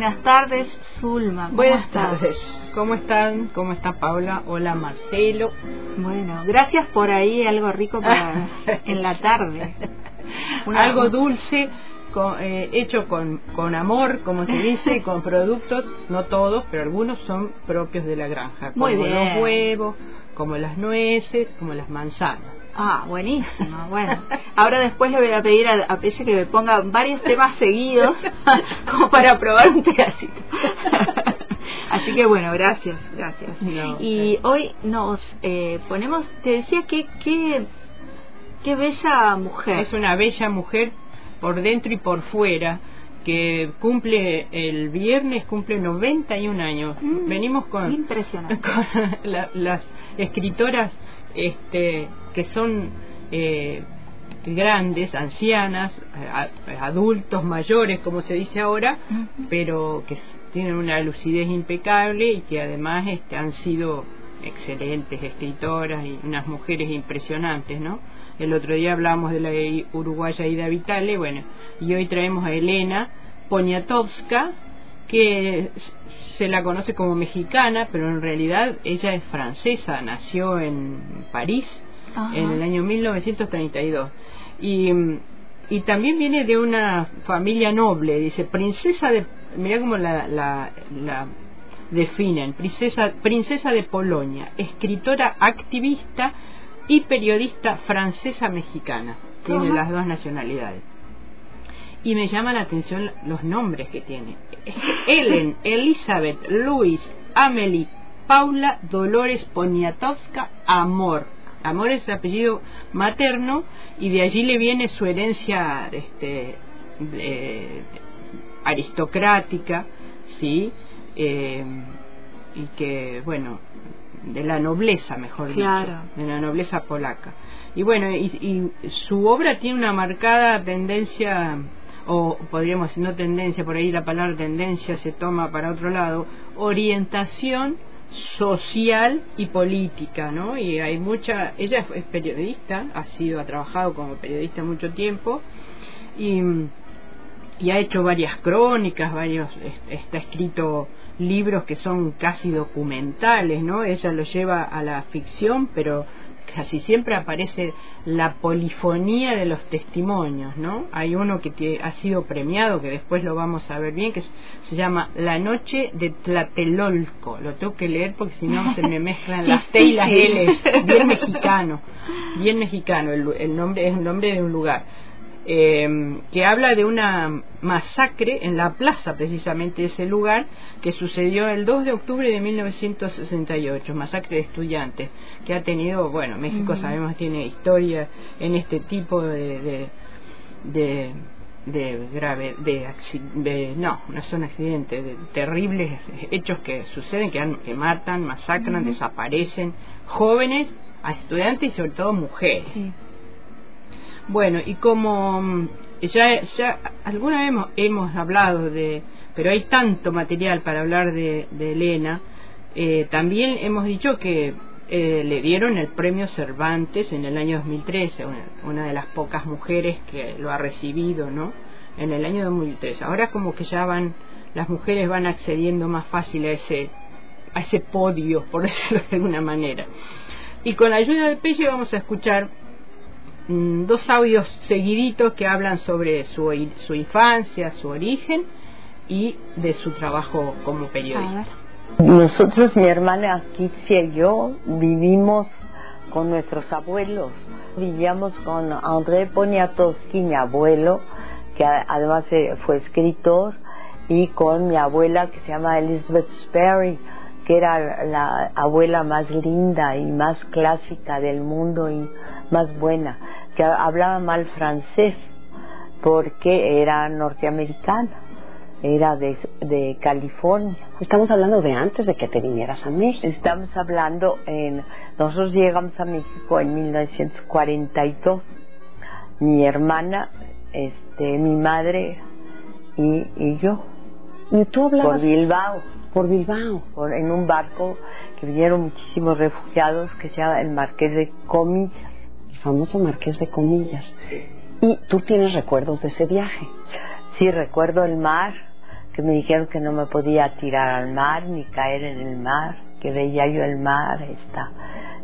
Buenas tardes, Zulma. Buenas tardes. ¿Cómo están? ¿Cómo está Paula? Hola, Marcelo. Bueno, gracias por ahí, algo rico para en la tarde. algo dulce, eh, hecho con, con amor, como se dice, con productos, no todos, pero algunos son propios de la granja, como los huevos, como las nueces, como las manzanas. Ah, buenísimo. Bueno, ahora después le voy a pedir a, a que me ponga varios temas seguidos como para probar un pedacito. Así que bueno, gracias, gracias. y hoy nos eh, ponemos, te decía que qué qué bella mujer. Es una bella mujer por dentro y por fuera que cumple el viernes cumple 91 años. Mm, Venimos con, impresionante. con las escritoras este que son eh, grandes, ancianas, adultos mayores, como se dice ahora, pero que tienen una lucidez impecable y que además este, han sido excelentes escritoras y unas mujeres impresionantes, ¿no? El otro día hablamos de la uruguaya Ida Vitale, bueno, y hoy traemos a Elena Poniatowska, que se la conoce como mexicana, pero en realidad ella es francesa, nació en París en el año 1932. Y, y también viene de una familia noble, dice, princesa de, mira cómo la, la, la definen, princesa, princesa de Polonia, escritora activista y periodista francesa mexicana, tiene las dos nacionalidades. Y me llama la atención los nombres que tiene. Ellen, Elizabeth, Luis, Amelie, Paula, Dolores, Poniatowska, Amor Amor es el apellido materno y de allí le viene su herencia este, aristocrática, ¿sí? Eh, y que, bueno, de la nobleza, mejor dicho, de la nobleza polaca. Y bueno, y, y, su obra tiene una marcada tendencia, o podríamos no tendencia, por ahí la palabra tendencia se toma para otro lado, orientación social y política, ¿no? Y hay mucha, ella es periodista, ha sido, ha trabajado como periodista mucho tiempo y, y ha hecho varias crónicas, varios, está escrito libros que son casi documentales, ¿no? Ella lo lleva a la ficción, pero casi siempre aparece la polifonía de los testimonios, ¿no? Hay uno que ha sido premiado, que después lo vamos a ver bien, que se llama La Noche de Tlatelolco. Lo tengo que leer porque si no se me mezclan las T y las L. Bien mexicano, bien mexicano. El, el nombre es el nombre de un lugar eh, que habla de una masacre en la plaza precisamente de ese lugar que sucedió el 2 de octubre de 1968, masacre de estudiantes, que ha tenido, bueno, México sabemos tiene historia en este tipo de, de, de grave de, no no son accidentes de terribles hechos que suceden que, que matan masacran desaparecen jóvenes a estudiantes y sobre todo mujeres bueno, y como mm, ya, ya alguna vez hemos, hemos, hablado de, pero hay tanto material para hablar de, de Elena, eh, también hemos dicho que eh, le dieron el premio Cervantes en el año 2013, una, una, de las pocas mujeres que lo ha recibido, ¿no? En el año 2013. Ahora como que ya van, las mujeres van accediendo más fácil a ese, a ese podio, por decirlo de alguna manera. Y con la ayuda de Pelle vamos a escuchar dos audios seguiditos que hablan sobre su, su infancia, su origen y de su trabajo como periodista. Nosotros, mi hermana Kitsia y yo, vivimos con nuestros abuelos. Vivíamos con André Poniatowski, mi abuelo, que además eh, fue escritor, y con mi abuela que se llama Elizabeth Sperry, que era la abuela más linda y más clásica del mundo y más buena, que hablaba mal francés porque era norteamericana, era de, de California. Estamos hablando de antes de que te vinieras a México. Estamos hablando en... Nosotros llegamos a México en 1942. Mi hermana, este, mi madre y, y yo. ¿Y tú hablabas? Por Bilbao. Por Bilbao. Por, en un barco que vinieron muchísimos refugiados que se llama el Marqués de Comillas. Famoso Marqués de Comillas. ¿Y tú tienes recuerdos de ese viaje? Sí, recuerdo el mar, que me dijeron que no me podía tirar al mar ni caer en el mar, que veía yo el mar, esta,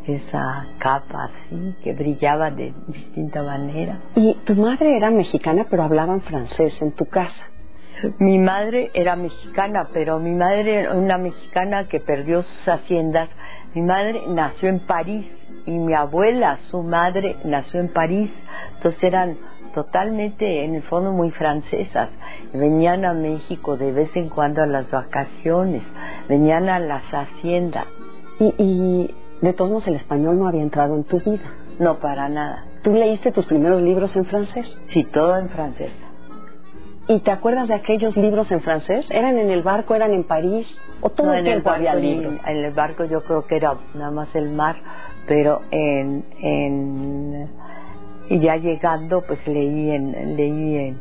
esa capa así, que brillaba de distinta manera. ¿Y tu madre era mexicana pero hablaban francés en tu casa? Mi madre era mexicana, pero mi madre era una mexicana que perdió sus haciendas. Mi madre nació en París y mi abuela, su madre, nació en París. Entonces eran totalmente, en el fondo, muy francesas. Venían a México de vez en cuando a las vacaciones, venían a las haciendas. Y, y de todos modos el español no había entrado en tu vida. No, para nada. ¿Tú leíste tus primeros libros en francés? Sí, todo en francés. ¿Y te acuerdas de aquellos libros en francés? ¿Eran en el barco, eran en París? ¿O todo el tiempo había libros? En el barco yo creo que era nada más el mar, pero en, en y ya llegando pues leí en leí en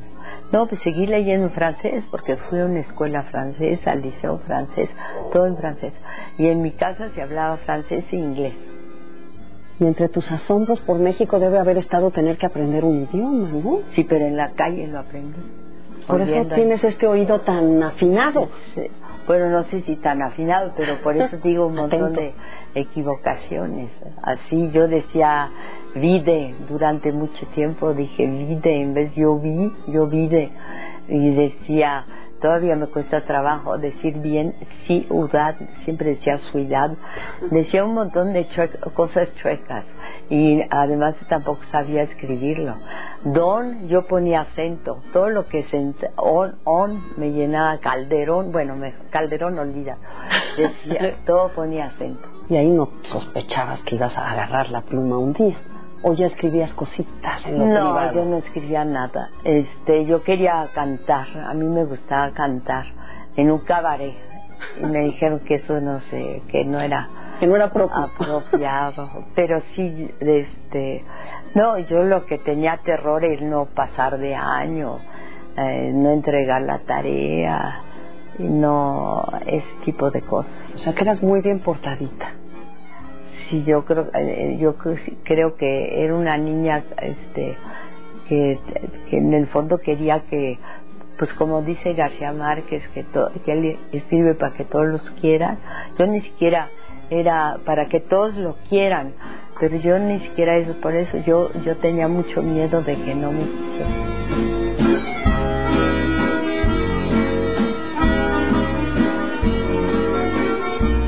no pues seguí leyendo en francés porque fui a una escuela francesa al liceo francés todo en francés y en mi casa se hablaba francés e inglés y entre tus asombros por México debe haber estado tener que aprender un idioma ¿no? sí pero en la calle lo aprendí por eso tienes este oído tan afinado. Bueno no sé si tan afinado pero por eso digo un montón de equivocaciones. Así yo decía vide durante mucho tiempo dije vide en vez yo vi yo vide. Y decía todavía me cuesta trabajo decir bien ciudad siempre decía ciudad decía un montón de cosas chuecas y además tampoco sabía escribirlo. Don yo ponía acento todo lo que se on, on me llenaba calderón bueno me, calderón olvida. Decía todo ponía acento. Y ahí no sospechabas que ibas a agarrar la pluma un día o ya escribías cositas en lo no yo no escribía nada. Este yo quería cantar a mí me gustaba cantar en un cabaret y me dijeron que eso no sé que no era que no era propio. apropiado. Pero sí este no yo lo que tenía terror es no pasar de año eh, no entregar la tarea no ese tipo de cosas. O sea que eras muy bien portadita. Sí yo creo eh, yo creo que era una niña este que, que en el fondo quería que pues como dice García Márquez que, que él escribe para que todos los quieran yo ni siquiera era para que todos lo quieran pero yo ni siquiera eso por eso yo yo tenía mucho miedo de que no me quisieran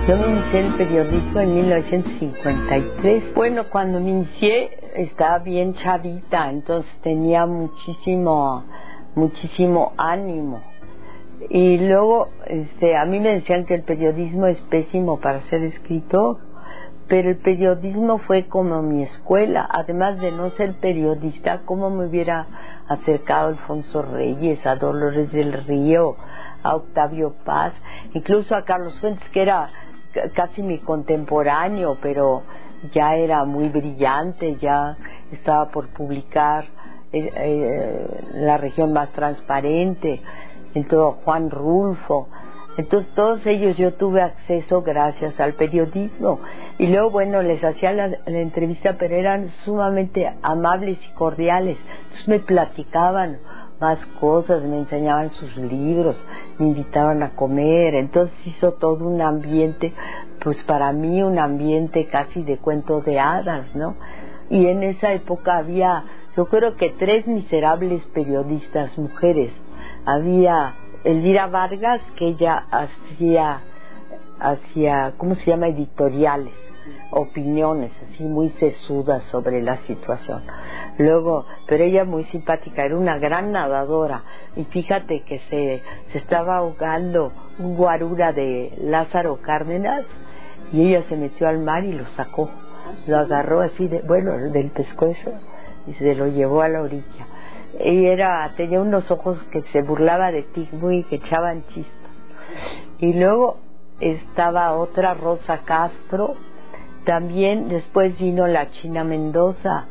Yo me inicié el periodismo en 1953. Bueno, cuando me inicié estaba bien chavita, entonces tenía muchísimo, muchísimo ánimo. Y luego, este, a mí me decían que el periodismo es pésimo para ser escritor, pero el periodismo fue como mi escuela. Además de no ser periodista, ¿cómo me hubiera acercado Alfonso Reyes, a Dolores del Río, a Octavio Paz, incluso a Carlos Fuentes, que era casi mi contemporáneo, pero ya era muy brillante, ya estaba por publicar eh, eh, La región más transparente, entonces Juan Rulfo. Entonces todos ellos yo tuve acceso gracias al periodismo. Y luego, bueno, les hacía la, entrevista, pero eran sumamente amables y cordiales. Entonces me platicaban más cosas, me enseñaban sus libros, me invitaban a comer, entonces hizo todo un ambiente, pues para mí un ambiente casi de cuento de hadas, ¿no? Y en esa época había, yo creo que tres miserables periodistas mujeres. Había Elvira Vargas, que ella hacía, hacía, ¿cómo se llama? Editoriales opiniones así muy sesudas sobre la situación. Luego, pero ella muy simpática, era una gran nadadora y fíjate que se, se estaba ahogando un guarura de Lázaro Cárdenas y ella se metió al mar y lo sacó, lo agarró así de, bueno, del pescuezo y se lo llevó a la orilla. Y era, tenía unos ojos que se burlaba de ti, muy que echaban chispas. Y luego estaba otra Rosa Castro, también después vino la China Mendoza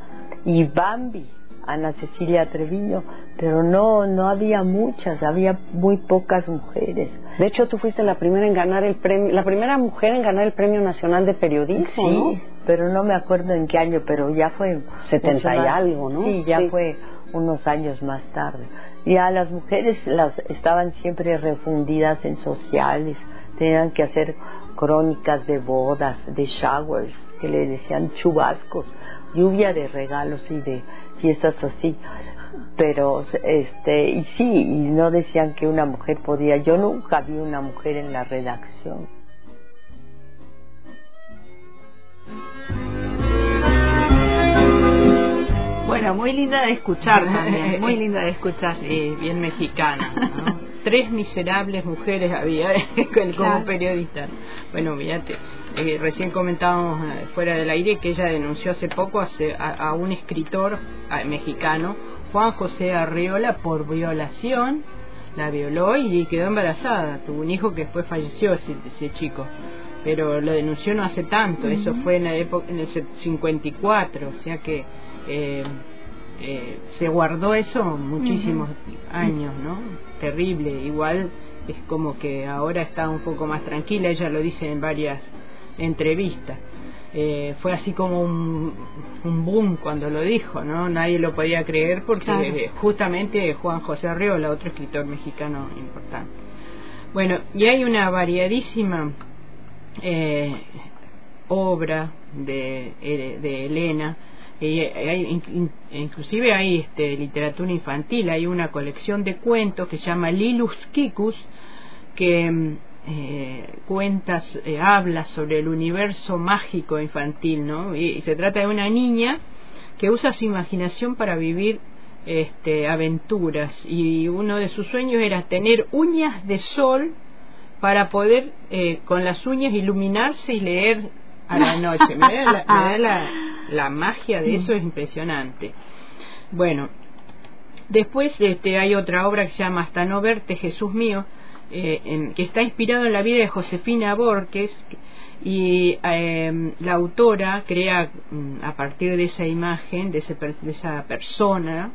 y Bambi, Ana Cecilia Treviño, pero no no había muchas, había muy pocas mujeres. De hecho, tú fuiste la primera en ganar el premio, la primera mujer en ganar el Premio Nacional de Periodismo, sí, pero no me acuerdo en qué año, pero ya fue 70 y algo, ¿no? Sí, ya fue unos años más tarde. Ya las mujeres las estaban siempre refundidas en sociales, tenían que hacer crónicas de bodas, de showers, que le decían chubascos, lluvia de regalos y de fiestas así. Pero, este, y sí, y no decían que una mujer podía. Yo nunca vi una mujer en la redacción. Bueno, muy linda de escuchar también, muy linda de escuchar. Sí, bien mexicana, ¿no? tres miserables mujeres había como periodista. Bueno, fíjate, eh, recién comentábamos eh, fuera del aire que ella denunció hace poco a, un escritor mexicano, Juan José Arriola, por violación. La violó y quedó embarazada. Tuvo un hijo que después falleció, ese, ese chico. Pero lo denunció no hace tanto, eso fue en la época, en el 54, o sea que. Eh, eh, se guardó eso muchísimos años, ¿no? Terrible. Igual es como que ahora está un poco más tranquila, ella lo dice en varias entrevistas. Eh, fue así como un, un, boom cuando lo dijo, ¿no? Nadie lo podía creer porque justamente Juan José Arreola, otro escritor mexicano importante. Bueno, y hay una variadísima eh, obra de, de Elena hay, inclusive hay este, literatura infantil, hay una colección de cuentos que se llama Lilus Kikus, que mm, eh, cuentas, eh, habla sobre el universo mágico infantil, ¿no? Y, se trata de una niña que usa su imaginación para vivir este, aventuras y uno de sus sueños era tener uñas de sol para poder eh, con las uñas iluminarse y leer a la noche. Me da la, la, magia de eso es impresionante. Bueno, después este, hay otra obra que se llama Hasta no verte, Jesús mío, eh, que está inspirado en la vida de Josefina Borges y em, la autora crea mm, a partir de esa imagen, de, ese, de esa persona,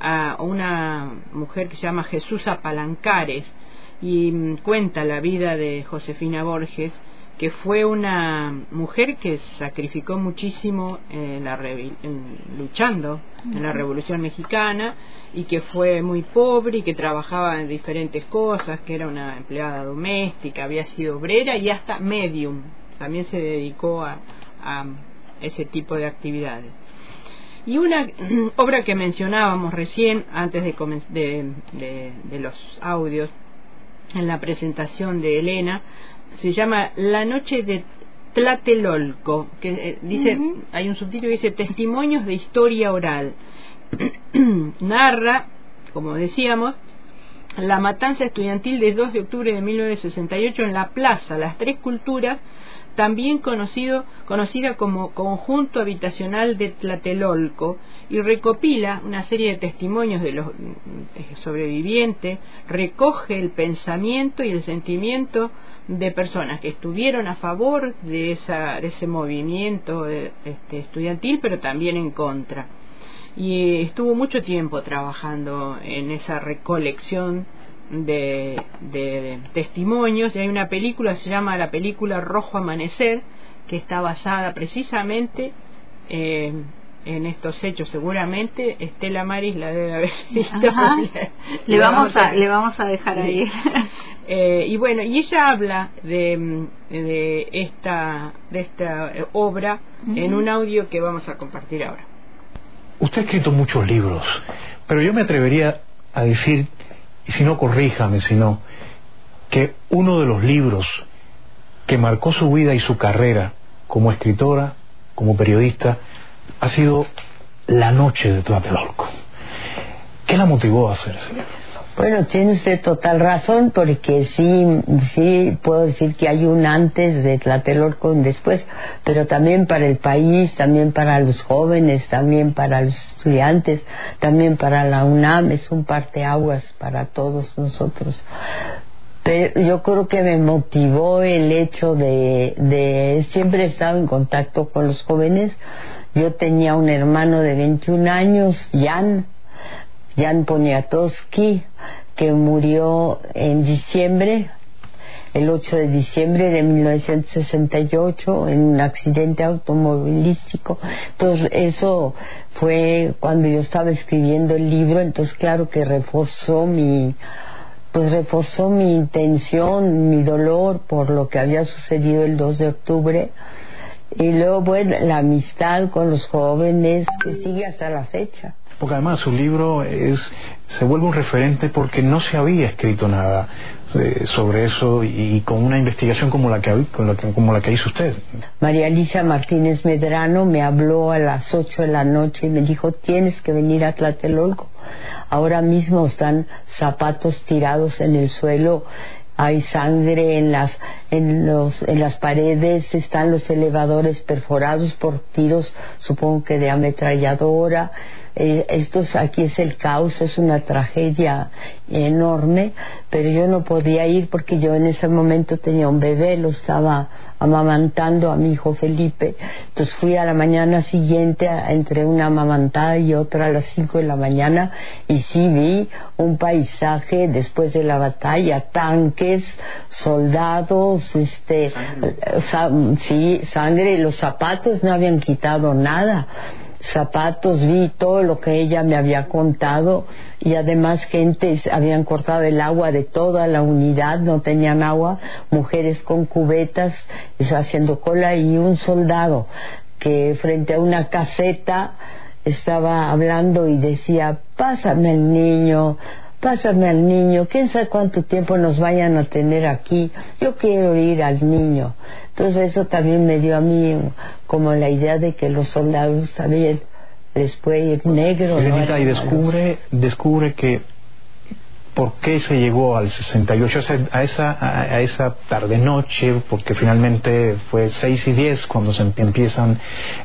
a una mujer que se llama Jesús Apalancares y mm, cuenta la vida de Josefina Borges que fue una mujer que sacrificó muchísimo en la luchando en la Revolución Mexicana y que fue muy pobre y que trabajaba en diferentes cosas, que era una empleada doméstica, había sido obrera y hasta medium, también se dedicó a, ese tipo de actividades. Y una obra que mencionábamos recién, antes de, de los audios, en la presentación de Elena, se llama La Noche de Tlatelolco, que eh, dice, hay un subtítulo que dice Testimonios de Historia Oral. Narra, como decíamos, la matanza estudiantil del 2 de octubre de 1968 en la Plaza Las Tres Culturas, también conocido, conocida como Conjunto Habitacional de Tlatelolco, y recopila una serie de testimonios de los eh, sobrevivientes, recoge el pensamiento y el sentimiento de personas que estuvieron a favor de, esa, de ese movimiento este, estudiantil, pero también en contra. Y estuvo mucho tiempo trabajando en esa recolección de, de, testimonios. Y hay una película, se llama la película Rojo Amanecer, que está basada precisamente eh, en estos hechos. Seguramente Estela Maris la debe haber visto. Le, vamos a, le vamos a dejar ahí Eh, y bueno, y ella habla de, de esta, de esta obra en un audio que vamos a compartir ahora. Usted ha escrito muchos libros, pero yo me atrevería a decir, y si no corríjame, sino que uno de los libros que marcó su vida y su carrera como escritora, como periodista, ha sido La noche de Tlatelolco. ¿Qué la motivó a hacer ese libro? Bueno, tiene usted total razón, porque sí, sí puedo decir que hay un antes de Tlatelolco, un después, pero también para el país, también para los jóvenes, también para los estudiantes, también para la UNAM, es un parteaguas para todos nosotros. Pero yo creo que me motivó el hecho de, de siempre he estado en contacto con los jóvenes. Yo tenía un hermano de 21 años, Jan, Jan Poniatowski, que murió en diciembre, el 8 de diciembre de 1968, en un accidente automovilístico. Entonces, eso fue cuando yo estaba escribiendo el libro, entonces claro que reforzó mi pues reforzó mi intención, mi dolor por lo que había sucedido el 2 de octubre y luego bueno la amistad con los jóvenes que sigue hasta la fecha porque además su libro es se vuelve un referente porque no se había escrito nada eh, sobre eso y, con una investigación como la que como la que hizo usted. María Alicia Martínez Medrano me habló a las 8 de la noche y me dijo tienes que venir a Tlatelolco. Ahora mismo están zapatos tirados en el suelo hay sangre en las en los en las paredes están los elevadores perforados por tiros supongo que de ametralladora eh, esto aquí es el caos es una tragedia enorme pero yo no podía ir porque yo en ese momento tenía un bebé lo estaba amamantando a mi hijo Felipe. Entonces fui a la mañana siguiente entre una amamantada y otra a las cinco de la mañana y sí vi un paisaje después de la batalla tanques soldados, este, sí, sangre, los zapatos no habían quitado nada zapatos, vi todo lo que ella me había contado y además gente habían cortado el agua de toda la unidad, no tenían agua, mujeres con cubetas haciendo cola y un soldado que frente a una caseta estaba hablando y decía, pásame el niño, pásame al niño, quién sabe cuánto tiempo nos vayan a tener aquí, yo quiero ir al niño. Entonces eso también me dio a mí como la idea de que los soldados también después negro. y descubre, descubre que por qué se llegó al 68, a esa, a, esa tarde-noche, porque finalmente fue 6 y 10 cuando se empiezan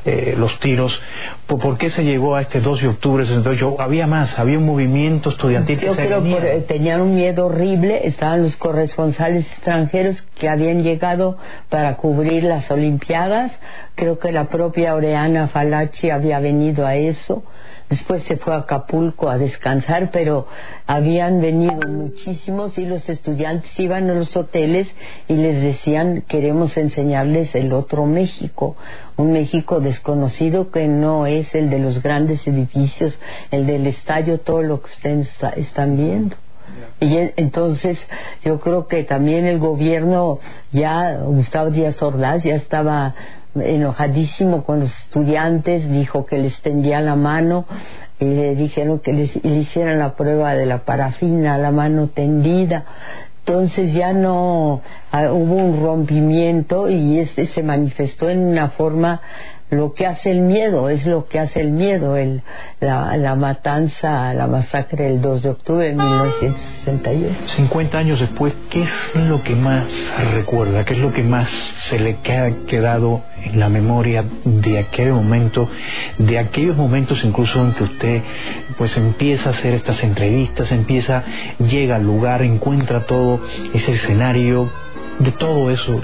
eh, los tiros, ¿por, qué se llegó a este 2 de octubre del 68? Había más, había un movimiento estudiantil Yo creo que tenían un miedo horrible, estaban los corresponsales extranjeros que habían llegado para cubrir las Olimpiadas, creo que la propia Oreana Falachi había venido a eso, después se fue a Acapulco a descansar, pero habían venido muchísimos y los estudiantes iban a los hoteles y les decían queremos enseñarles el otro México, un México desconocido que no es el de los grandes edificios, el del estadio, todo lo que ustedes están viendo. Y entonces yo creo que también el gobierno ya, Gustavo Díaz Ordaz ya estaba enojadísimo con los estudiantes, dijo que les tendía la mano y le dijeron que les, le hicieran la prueba de la parafina, la mano tendida. Entonces ya no ah, hubo un rompimiento y este se manifestó en una forma lo que hace el miedo, es lo que hace el miedo, el, la, la matanza, la masacre del 2 de octubre de 1968. 50 años después, ¿qué es lo que más recuerda? ¿Qué es lo que más se le ha quedado en la memoria de aquel momento, de aquellos momentos incluso en que usted pues empieza a hacer estas entrevistas, empieza, llega al lugar, encuentra todo ese escenario, de todo eso,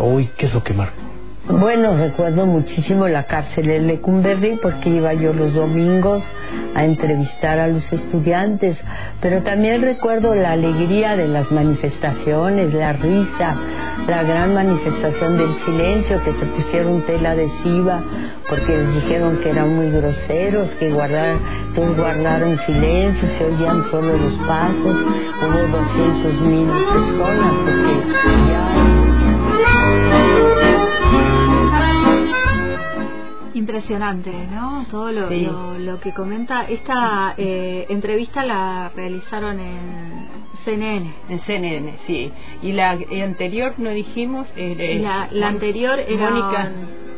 hoy, ¿qué es lo que marca? Bueno, recuerdo muchísimo la cárcel de Lecumberri porque iba yo los domingos a entrevistar a los estudiantes, pero también recuerdo la alegría de las manifestaciones, la risa, la gran manifestación del silencio, que se pusieron tela adhesiva porque les dijeron que eran muy groseros, que guardaran, entonces guardaron silencio, se oían solo los pasos, hubo 200 mil personas porque ya... Impresionante, ¿no? Todo lo, lo, que comenta. Esta eh, entrevista la realizaron en CNN. En CNN, sí. Y la anterior, no dijimos. Eh, la, la anterior era. Mónica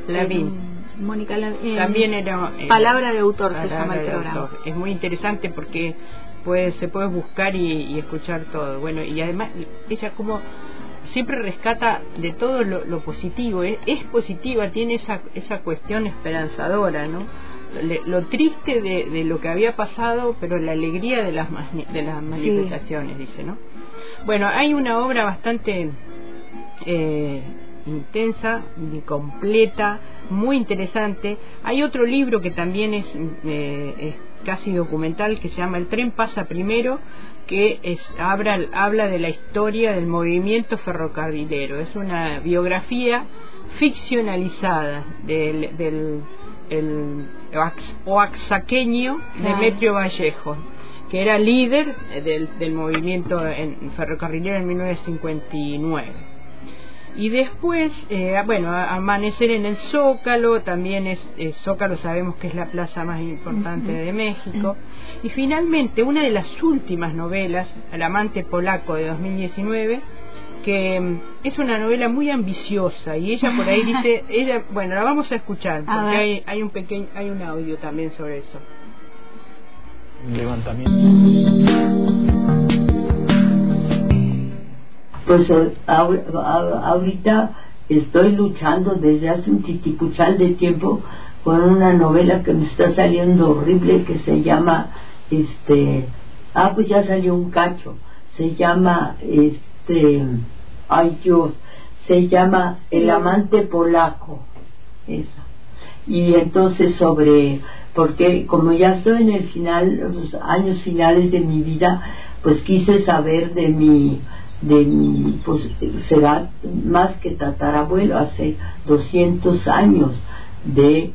Lavín. Mónica Lavín. También era. Eh, palabra de autor se llama el programa. Es muy interesante porque pues, se puede buscar y, y escuchar todo. Bueno, y además, ella como siempre rescata de todo lo, positivo, es, positiva, tiene esa, esa cuestión esperanzadora, ¿no? lo triste de, lo que había pasado, pero la alegría de las, de las manifestaciones, dice, ¿no? Bueno, hay una obra bastante eh, intensa, completa, muy interesante. Hay otro libro que también es, eh, es casi documental que se llama El tren pasa primero, que es, habla, habla de la historia del movimiento ferrocarrilero. Es una biografía ficcionalizada del, del el oaxaqueño Demetrio Vallejo, que era líder del, del movimiento ferrocarrilero en 1959 y después, eh, bueno, amanecer en el Zócalo, también es, Zócalo sabemos que es la plaza más importante de México. Y finalmente, una de las últimas novelas, El amante polaco de 2019, que mm, es una novela muy ambiciosa y ella por ahí dice, ella, bueno, la vamos a escuchar porque hay, hay un pequeño, hay un audio también sobre eso. Levantamiento pues ahorita estoy luchando desde hace un titipuchal de tiempo con una novela que me está saliendo horrible que se llama este ah pues ya salió un cacho. Se llama este ay Dios se llama El amante polaco esa. Y entonces sobre porque como ya estoy en el final los años finales de mi vida pues quise saber de mi de pues será más que tatarabuelo hace 200 años de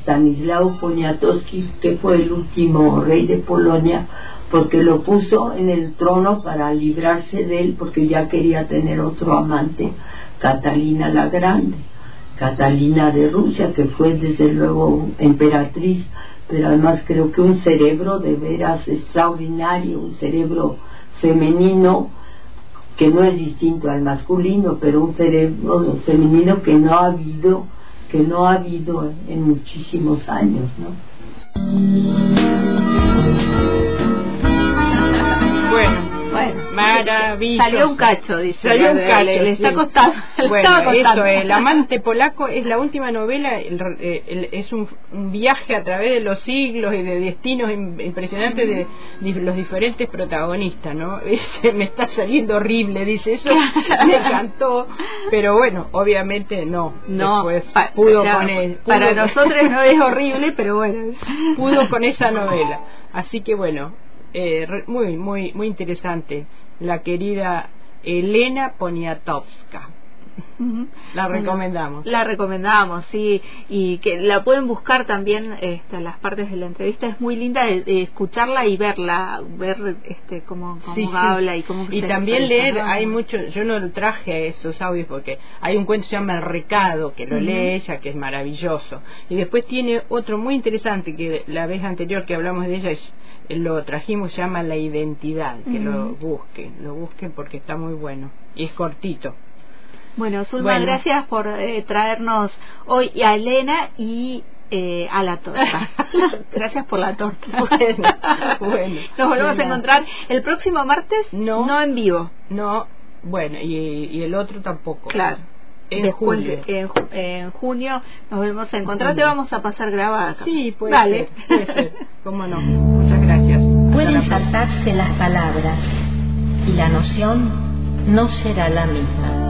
Stanislao Poniatowski que fue el último rey de Polonia porque lo puso en el trono para librarse de él porque ya quería tener otro amante Catalina la Grande. Catalina de Rusia que fue desde luego emperatriz pero además creo que un cerebro de veras extraordinario un cerebro femenino que no es distinto al masculino, pero un cerebro femenino que no ha habido, que no ha habido en muchísimos años, ¿no? Maravilloso. Salió un cacho, dice. Salió un cacho. Le está costando. Bueno, eso, El amante polaco es la última novela, es un, viaje a través de los siglos y de destinos impresionantes de, los diferentes protagonistas, ¿no? me está saliendo horrible, dice eso, me encantó, pero bueno, obviamente no. No, pudo con para nosotros no es horrible, pero bueno. Pudo con esa novela. Así que bueno, eh, muy, muy, muy interesante. La querida Elena Poniatowska. La recomendamos. La recomendamos, sí, y que la pueden buscar también este, las partes de la entrevista. Es muy linda de, escucharla y verla, ver este, cómo, habla y cómo. Y también leer, hay mucho, yo no traje esos audios porque hay un cuento que se llama El Recado, que lo lee ella, que es maravilloso. Y después tiene otro muy interesante, que la vez anterior que hablamos de ella es lo trajimos, se llama La Identidad, que lo busquen, lo busquen porque está muy bueno y es cortito. Bueno, Zulma, gracias por eh, traernos hoy a Elena y eh, a la torta. gracias por la torta. Bueno, Nos volvemos a encontrar el próximo martes, no, no en vivo. No, bueno, y, y el otro tampoco. Claro. En Después, julio. En, junio nos volvemos a encontrar. Te vamos a pasar grabada. Sí, puede ser. Puede ser. ¿Cómo no? Muchas gracias. Pueden saltarse las palabras y la noción no será la misma.